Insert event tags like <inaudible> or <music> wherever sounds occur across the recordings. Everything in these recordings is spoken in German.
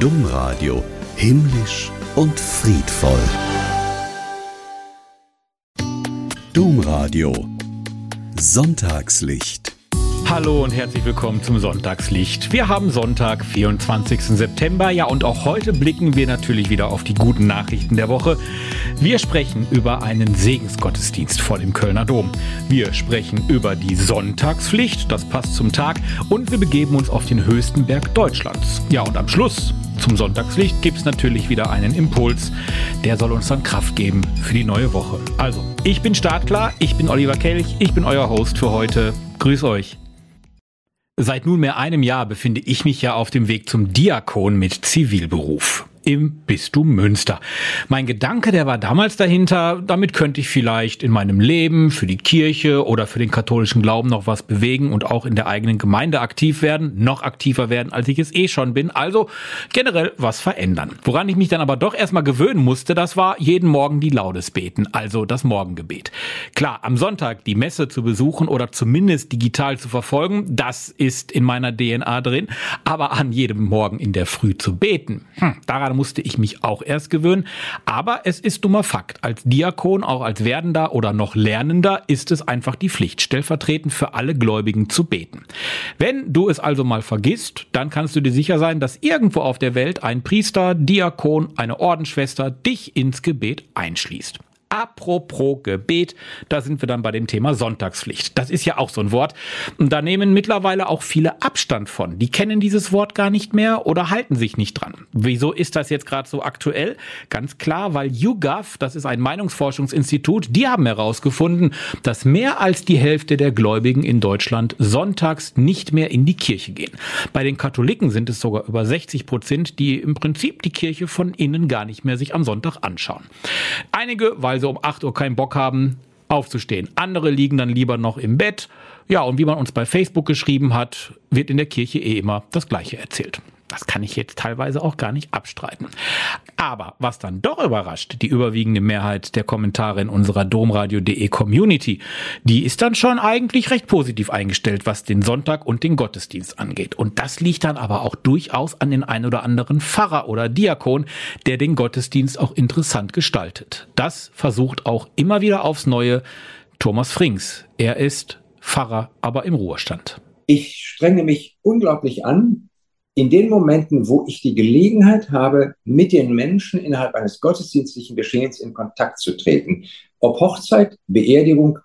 Domradio himmlisch und friedvoll. Domradio Sonntagslicht Hallo und herzlich willkommen zum Sonntagslicht. Wir haben Sonntag, 24. September. Ja, und auch heute blicken wir natürlich wieder auf die guten Nachrichten der Woche. Wir sprechen über einen Segensgottesdienst vor dem Kölner Dom. Wir sprechen über die Sonntagspflicht, das passt zum Tag. Und wir begeben uns auf den höchsten Berg Deutschlands. Ja, und am Schluss zum Sonntagslicht gibt es natürlich wieder einen Impuls. Der soll uns dann Kraft geben für die neue Woche. Also, ich bin startklar, ich bin Oliver Kelch, ich bin euer Host für heute. Grüß euch. Seit nunmehr einem Jahr befinde ich mich ja auf dem Weg zum Diakon mit Zivilberuf im Bistum Münster. Mein Gedanke, der war damals dahinter, damit könnte ich vielleicht in meinem Leben für die Kirche oder für den katholischen Glauben noch was bewegen und auch in der eigenen Gemeinde aktiv werden, noch aktiver werden, als ich es eh schon bin. Also generell was verändern. Woran ich mich dann aber doch erstmal gewöhnen musste, das war jeden Morgen die Laudes beten, also das Morgengebet. Klar, am Sonntag die Messe zu besuchen oder zumindest digital zu verfolgen, das ist in meiner DNA drin, aber an jedem Morgen in der Früh zu beten, hm, daran musste ich mich auch erst gewöhnen. Aber es ist dummer Fakt. Als Diakon, auch als Werdender oder noch Lernender, ist es einfach die Pflicht, stellvertretend für alle Gläubigen zu beten. Wenn du es also mal vergisst, dann kannst du dir sicher sein, dass irgendwo auf der Welt ein Priester, Diakon, eine Ordensschwester dich ins Gebet einschließt. Apropos Gebet, da sind wir dann bei dem Thema Sonntagspflicht. Das ist ja auch so ein Wort. Da nehmen mittlerweile auch viele Abstand von. Die kennen dieses Wort gar nicht mehr oder halten sich nicht dran. Wieso ist das jetzt gerade so aktuell? Ganz klar, weil YouGov, das ist ein Meinungsforschungsinstitut, die haben herausgefunden, dass mehr als die Hälfte der Gläubigen in Deutschland sonntags nicht mehr in die Kirche gehen. Bei den Katholiken sind es sogar über 60 Prozent, die im Prinzip die Kirche von innen gar nicht mehr sich am Sonntag anschauen. Einige, weil sie um 8 Uhr keinen Bock haben, aufzustehen. Andere liegen dann lieber noch im Bett. Ja, und wie man uns bei Facebook geschrieben hat, wird in der Kirche eh immer das Gleiche erzählt. Das kann ich jetzt teilweise auch gar nicht abstreiten. Aber was dann doch überrascht, die überwiegende Mehrheit der Kommentare in unserer domradio.de Community, die ist dann schon eigentlich recht positiv eingestellt, was den Sonntag und den Gottesdienst angeht. Und das liegt dann aber auch durchaus an den ein oder anderen Pfarrer oder Diakon, der den Gottesdienst auch interessant gestaltet. Das versucht auch immer wieder aufs Neue Thomas Frings. Er ist Pfarrer, aber im Ruhestand. Ich strenge mich unglaublich an, in den Momenten, wo ich die Gelegenheit habe, mit den Menschen innerhalb eines gottesdienstlichen Geschehens in Kontakt zu treten, ob Hochzeit, Beerdigung,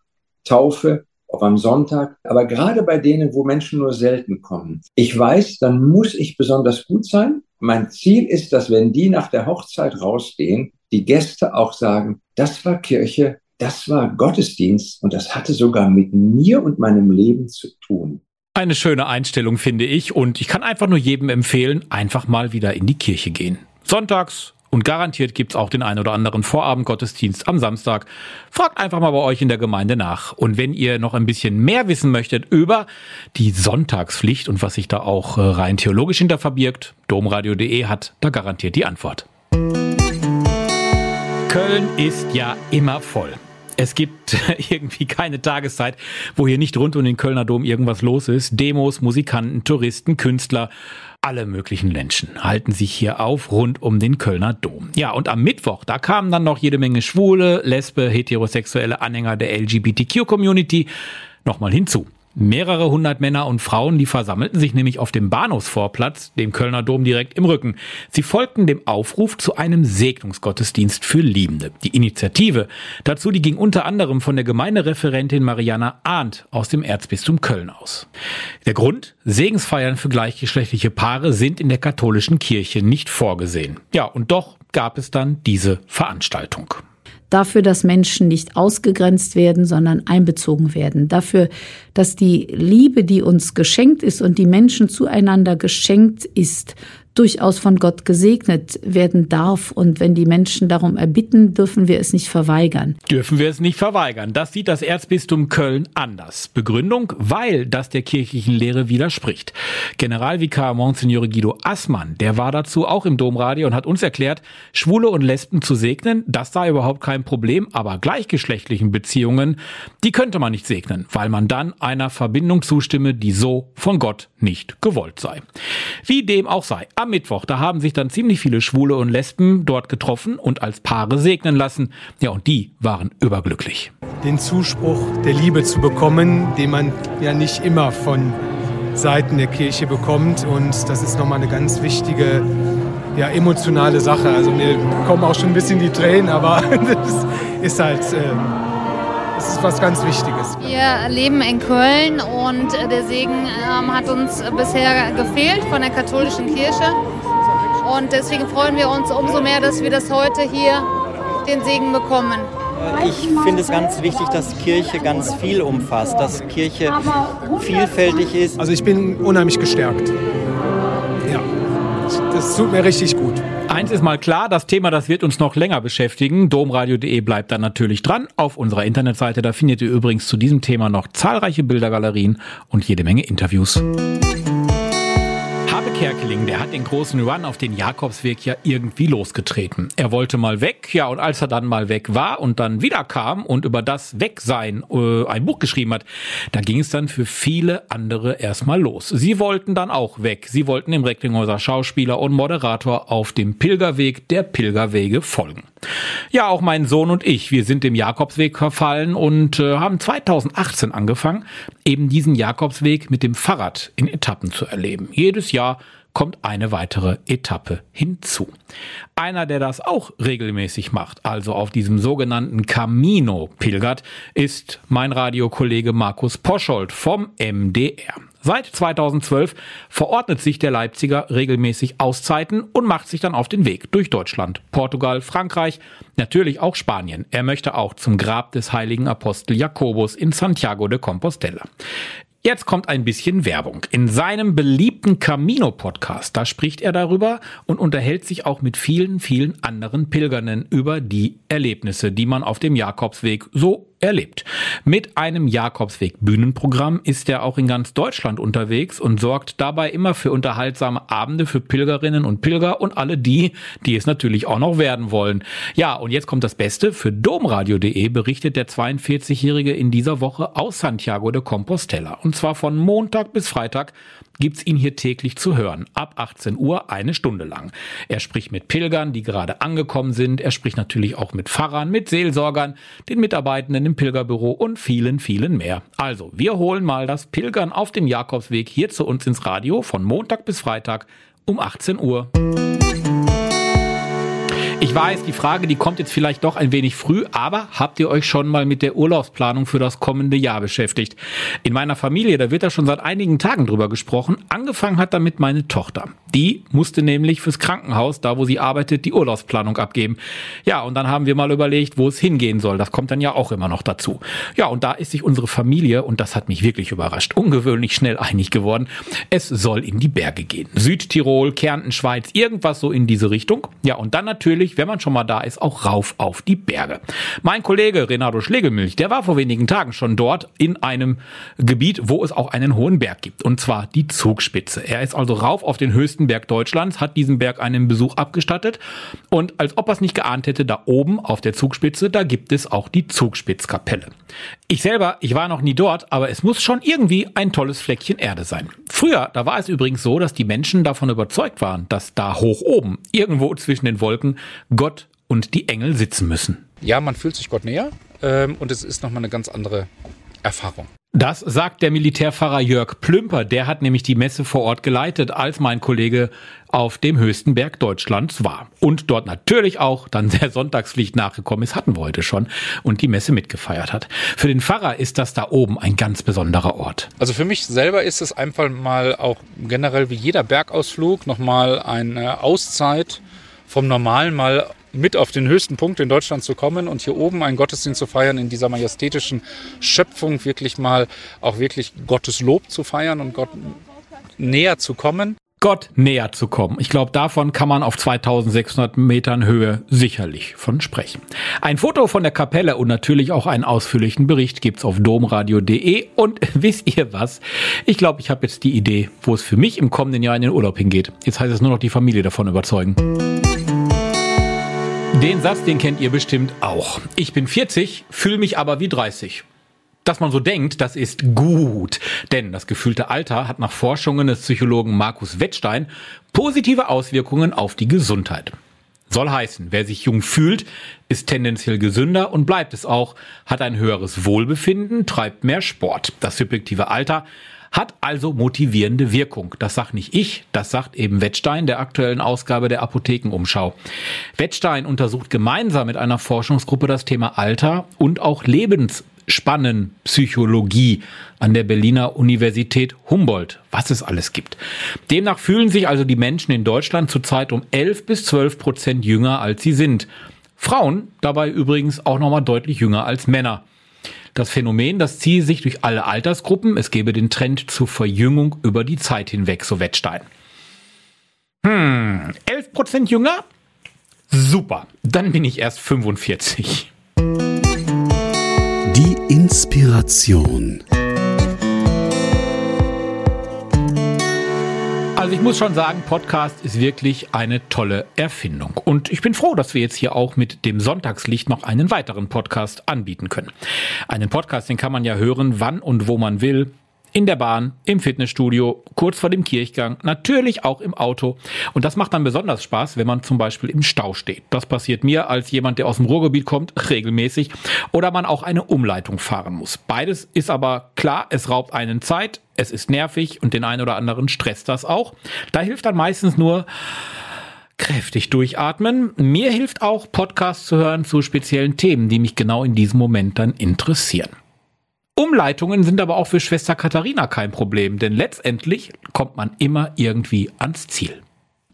Taufe, ob am Sonntag, aber gerade bei denen, wo Menschen nur selten kommen. Ich weiß, dann muss ich besonders gut sein. Mein Ziel ist, dass wenn die nach der Hochzeit rausgehen, die Gäste auch sagen, das war Kirche, das war Gottesdienst und das hatte sogar mit mir und meinem Leben zu tun. Eine schöne Einstellung finde ich und ich kann einfach nur jedem empfehlen, einfach mal wieder in die Kirche gehen. Sonntags und garantiert gibt's auch den ein oder anderen Vorabendgottesdienst am Samstag. Fragt einfach mal bei euch in der Gemeinde nach. Und wenn ihr noch ein bisschen mehr wissen möchtet über die Sonntagspflicht und was sich da auch äh, rein theologisch hinter verbirgt, domradio.de hat da garantiert die Antwort. Köln ist ja immer voll. Es gibt <laughs> irgendwie keine Tageszeit, wo hier nicht rund um den Kölner Dom irgendwas los ist. Demos, Musikanten, Touristen, Künstler, alle möglichen Menschen halten sich hier auf rund um den Kölner Dom. Ja, und am Mittwoch, da kamen dann noch jede Menge schwule, lesbe, heterosexuelle Anhänger der LGBTQ-Community nochmal hinzu. Mehrere hundert Männer und Frauen, die versammelten sich nämlich auf dem Bahnhofsvorplatz, dem Kölner Dom direkt im Rücken. Sie folgten dem Aufruf zu einem Segnungsgottesdienst für Liebende. Die Initiative dazu, die ging unter anderem von der Gemeindereferentin Mariana Arndt aus dem Erzbistum Köln aus. Der Grund? Segensfeiern für gleichgeschlechtliche Paare sind in der katholischen Kirche nicht vorgesehen. Ja, und doch gab es dann diese Veranstaltung dafür, dass Menschen nicht ausgegrenzt werden, sondern einbezogen werden, dafür, dass die Liebe, die uns geschenkt ist und die Menschen zueinander geschenkt ist, durchaus von Gott gesegnet werden darf. Und wenn die Menschen darum erbitten, dürfen wir es nicht verweigern. Dürfen wir es nicht verweigern. Das sieht das Erzbistum Köln anders. Begründung, weil das der kirchlichen Lehre widerspricht. Generalvikar Monsignore Guido Assmann, der war dazu auch im Domradio und hat uns erklärt, Schwule und Lesben zu segnen, das sei überhaupt kein Problem, aber gleichgeschlechtlichen Beziehungen, die könnte man nicht segnen, weil man dann einer Verbindung zustimme, die so von Gott nicht gewollt sei. Wie dem auch sei. Am Mittwoch, da haben sich dann ziemlich viele Schwule und Lesben dort getroffen und als Paare segnen lassen. Ja, und die waren überglücklich. Den Zuspruch der Liebe zu bekommen, den man ja nicht immer von Seiten der Kirche bekommt. Und das ist nochmal eine ganz wichtige, ja, emotionale Sache. Also mir kommen auch schon ein bisschen die Tränen, aber <laughs> das ist halt, äh, das ist was ganz Wichtiges. Wir leben in Köln und der Segen ähm, hat uns bisher gefehlt von der katholischen Kirche. Und deswegen freuen wir uns umso mehr, dass wir das heute hier den Segen bekommen. Ich finde es ganz wichtig, dass Kirche ganz viel umfasst, dass Kirche vielfältig ist. Also ich bin unheimlich gestärkt. Ja, das tut mir richtig gut. Eins ist mal klar, das Thema, das wird uns noch länger beschäftigen. Domradio.de bleibt dann natürlich dran. Auf unserer Internetseite, da findet ihr übrigens zu diesem Thema noch zahlreiche Bildergalerien und jede Menge Interviews. Kerkeling, der hat den großen Run auf den Jakobsweg ja irgendwie losgetreten. Er wollte mal weg, ja, und als er dann mal weg war und dann wieder kam und über das Wegsein äh, ein Buch geschrieben hat, da ging es dann für viele andere erstmal los. Sie wollten dann auch weg. Sie wollten dem Recklinghäuser Schauspieler und Moderator auf dem Pilgerweg der Pilgerwege folgen. Ja, auch mein Sohn und ich, wir sind dem Jakobsweg verfallen und äh, haben 2018 angefangen, eben diesen Jakobsweg mit dem Fahrrad in Etappen zu erleben. Jedes Jahr kommt eine weitere Etappe hinzu. Einer, der das auch regelmäßig macht, also auf diesem sogenannten Camino pilgert, ist mein Radiokollege Markus Poschold vom MDR. Seit 2012 verordnet sich der Leipziger regelmäßig Auszeiten und macht sich dann auf den Weg durch Deutschland, Portugal, Frankreich, natürlich auch Spanien. Er möchte auch zum Grab des heiligen Apostel Jakobus in Santiago de Compostela. Jetzt kommt ein bisschen Werbung. In seinem beliebten Camino-Podcast, da spricht er darüber und unterhält sich auch mit vielen, vielen anderen Pilgern über die Erlebnisse, die man auf dem Jakobsweg so erlebt. Mit einem Jakobsweg Bühnenprogramm ist er auch in ganz Deutschland unterwegs und sorgt dabei immer für unterhaltsame Abende für Pilgerinnen und Pilger und alle die, die es natürlich auch noch werden wollen. Ja, und jetzt kommt das Beste. Für domradio.de berichtet der 42-Jährige in dieser Woche aus Santiago de Compostela. Und zwar von Montag bis Freitag gibt's ihn hier täglich zu hören. Ab 18 Uhr eine Stunde lang. Er spricht mit Pilgern, die gerade angekommen sind. Er spricht natürlich auch mit Pfarrern, mit Seelsorgern, den Mitarbeitenden im Pilgerbüro und vielen, vielen mehr. Also, wir holen mal das Pilgern auf dem Jakobsweg hier zu uns ins Radio von Montag bis Freitag um 18 Uhr. Ich weiß, die Frage, die kommt jetzt vielleicht doch ein wenig früh, aber habt ihr euch schon mal mit der Urlaubsplanung für das kommende Jahr beschäftigt? In meiner Familie, da wird da schon seit einigen Tagen drüber gesprochen. Angefangen hat damit meine Tochter. Die musste nämlich fürs Krankenhaus, da wo sie arbeitet, die Urlaubsplanung abgeben. Ja, und dann haben wir mal überlegt, wo es hingehen soll. Das kommt dann ja auch immer noch dazu. Ja, und da ist sich unsere Familie, und das hat mich wirklich überrascht, ungewöhnlich schnell einig geworden. Es soll in die Berge gehen. Südtirol, Kärnten, Schweiz, irgendwas so in diese Richtung. Ja, und dann natürlich wenn man schon mal da ist, auch rauf auf die Berge. Mein Kollege Renato Schlegelmilch, der war vor wenigen Tagen schon dort in einem Gebiet, wo es auch einen hohen Berg gibt, und zwar die Zugspitze. Er ist also rauf auf den höchsten Berg Deutschlands, hat diesem Berg einen Besuch abgestattet und als ob er es nicht geahnt hätte, da oben auf der Zugspitze, da gibt es auch die Zugspitzkapelle. Ich selber, ich war noch nie dort, aber es muss schon irgendwie ein tolles Fleckchen Erde sein. Früher, da war es übrigens so, dass die Menschen davon überzeugt waren, dass da hoch oben, irgendwo zwischen den Wolken, Gott und die Engel sitzen müssen. Ja, man fühlt sich Gott näher ähm, und es ist nochmal eine ganz andere Erfahrung. Das sagt der Militärpfarrer Jörg Plümper. Der hat nämlich die Messe vor Ort geleitet, als mein Kollege auf dem höchsten Berg Deutschlands war. Und dort natürlich auch dann der Sonntagspflicht nachgekommen ist, hatten wir heute schon, und die Messe mitgefeiert hat. Für den Pfarrer ist das da oben ein ganz besonderer Ort. Also für mich selber ist es einfach mal auch generell wie jeder Bergausflug nochmal eine Auszeit vom Normalen mal mit auf den höchsten Punkt in Deutschland zu kommen und hier oben einen Gottesdienst zu feiern, in dieser majestätischen Schöpfung wirklich mal auch wirklich Gottes Lob zu feiern und Gott näher zu kommen. Gott näher zu kommen. Ich glaube, davon kann man auf 2600 Metern Höhe sicherlich von sprechen. Ein Foto von der Kapelle und natürlich auch einen ausführlichen Bericht gibt's auf domradio.de. Und <laughs> wisst ihr was? Ich glaube, ich habe jetzt die Idee, wo es für mich im kommenden Jahr in den Urlaub hingeht. Jetzt heißt es nur noch die Familie davon überzeugen. Den Satz, den kennt ihr bestimmt auch. Ich bin 40, fühle mich aber wie 30. Dass man so denkt, das ist gut. Denn das gefühlte Alter hat nach Forschungen des Psychologen Markus Wettstein positive Auswirkungen auf die Gesundheit. Soll heißen, wer sich jung fühlt, ist tendenziell gesünder und bleibt es auch, hat ein höheres Wohlbefinden, treibt mehr Sport. Das subjektive Alter hat also motivierende Wirkung. Das sagt nicht ich, das sagt eben Wettstein der aktuellen Ausgabe der Apothekenumschau. Wettstein untersucht gemeinsam mit einer Forschungsgruppe das Thema Alter und auch Lebens Spannenpsychologie an der Berliner Universität Humboldt, was es alles gibt. Demnach fühlen sich also die Menschen in Deutschland zurzeit um 11 bis 12 Prozent jünger, als sie sind. Frauen dabei übrigens auch nochmal deutlich jünger als Männer. Das Phänomen, das ziehe sich durch alle Altersgruppen. Es gebe den Trend zur Verjüngung über die Zeit hinweg, so Wettstein. Hm, 11 Prozent jünger? Super, dann bin ich erst 45. Die Inspiration. Also ich muss schon sagen, Podcast ist wirklich eine tolle Erfindung. Und ich bin froh, dass wir jetzt hier auch mit dem Sonntagslicht noch einen weiteren Podcast anbieten können. Einen Podcast, den kann man ja hören, wann und wo man will in der Bahn, im Fitnessstudio, kurz vor dem Kirchgang, natürlich auch im Auto. Und das macht dann besonders Spaß, wenn man zum Beispiel im Stau steht. Das passiert mir als jemand, der aus dem Ruhrgebiet kommt, regelmäßig. Oder man auch eine Umleitung fahren muss. Beides ist aber klar, es raubt einen Zeit, es ist nervig und den einen oder anderen stresst das auch. Da hilft dann meistens nur kräftig durchatmen. Mir hilft auch, Podcasts zu hören zu speziellen Themen, die mich genau in diesem Moment dann interessieren. Umleitungen sind aber auch für Schwester Katharina kein Problem, denn letztendlich kommt man immer irgendwie ans Ziel.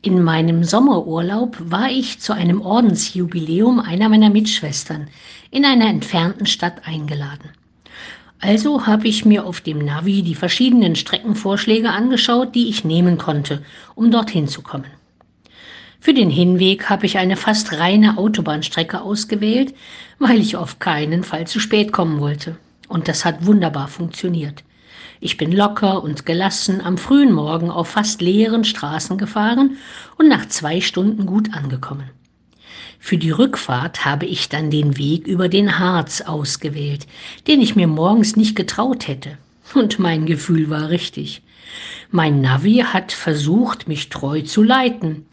In meinem Sommerurlaub war ich zu einem Ordensjubiläum einer meiner Mitschwestern in einer entfernten Stadt eingeladen. Also habe ich mir auf dem Navi die verschiedenen Streckenvorschläge angeschaut, die ich nehmen konnte, um dorthin zu kommen. Für den Hinweg habe ich eine fast reine Autobahnstrecke ausgewählt, weil ich auf keinen Fall zu spät kommen wollte. Und das hat wunderbar funktioniert. Ich bin locker und gelassen am frühen Morgen auf fast leeren Straßen gefahren und nach zwei Stunden gut angekommen. Für die Rückfahrt habe ich dann den Weg über den Harz ausgewählt, den ich mir morgens nicht getraut hätte. Und mein Gefühl war richtig. Mein Navi hat versucht, mich treu zu leiten,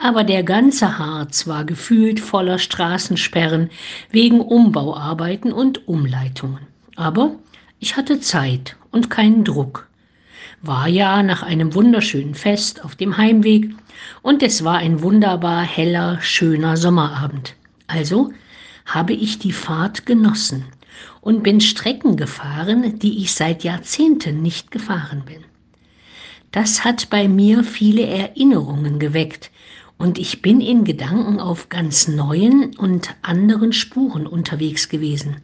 aber der ganze Harz war gefühlt voller Straßensperren wegen Umbauarbeiten und Umleitungen. Aber ich hatte Zeit und keinen Druck. War ja nach einem wunderschönen Fest auf dem Heimweg und es war ein wunderbar heller, schöner Sommerabend. Also habe ich die Fahrt genossen und bin Strecken gefahren, die ich seit Jahrzehnten nicht gefahren bin. Das hat bei mir viele Erinnerungen geweckt und ich bin in Gedanken auf ganz neuen und anderen Spuren unterwegs gewesen.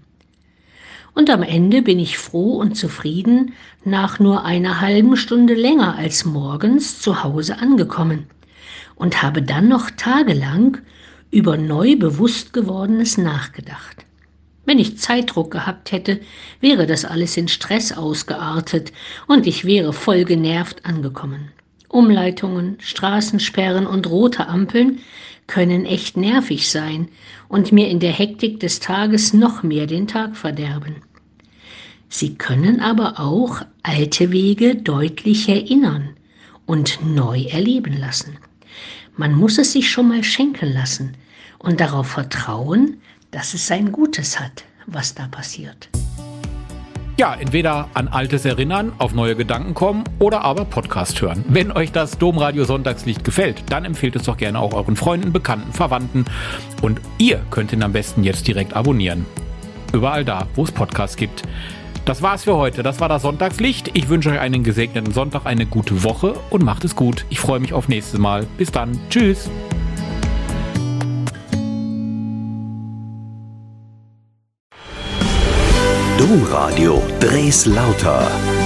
Und am Ende bin ich froh und zufrieden nach nur einer halben Stunde länger als morgens zu Hause angekommen und habe dann noch tagelang über neu bewusst gewordenes nachgedacht. Wenn ich Zeitdruck gehabt hätte, wäre das alles in Stress ausgeartet und ich wäre voll genervt angekommen. Umleitungen, Straßensperren und rote Ampeln können echt nervig sein und mir in der Hektik des Tages noch mehr den Tag verderben. Sie können aber auch alte Wege deutlich erinnern und neu erleben lassen. Man muss es sich schon mal schenken lassen und darauf vertrauen, dass es sein Gutes hat, was da passiert. Ja, entweder an Altes erinnern, auf neue Gedanken kommen oder aber Podcast hören. Wenn euch das Domradio Sonntagslicht gefällt, dann empfehlt es doch gerne auch euren Freunden, Bekannten, Verwandten. Und ihr könnt ihn am besten jetzt direkt abonnieren. Überall da, wo es Podcasts gibt. Das war's für heute. Das war das Sonntagslicht. Ich wünsche euch einen gesegneten Sonntag, eine gute Woche und macht es gut. Ich freue mich auf nächstes Mal. Bis dann. Tschüss. Domradio Dres Lauter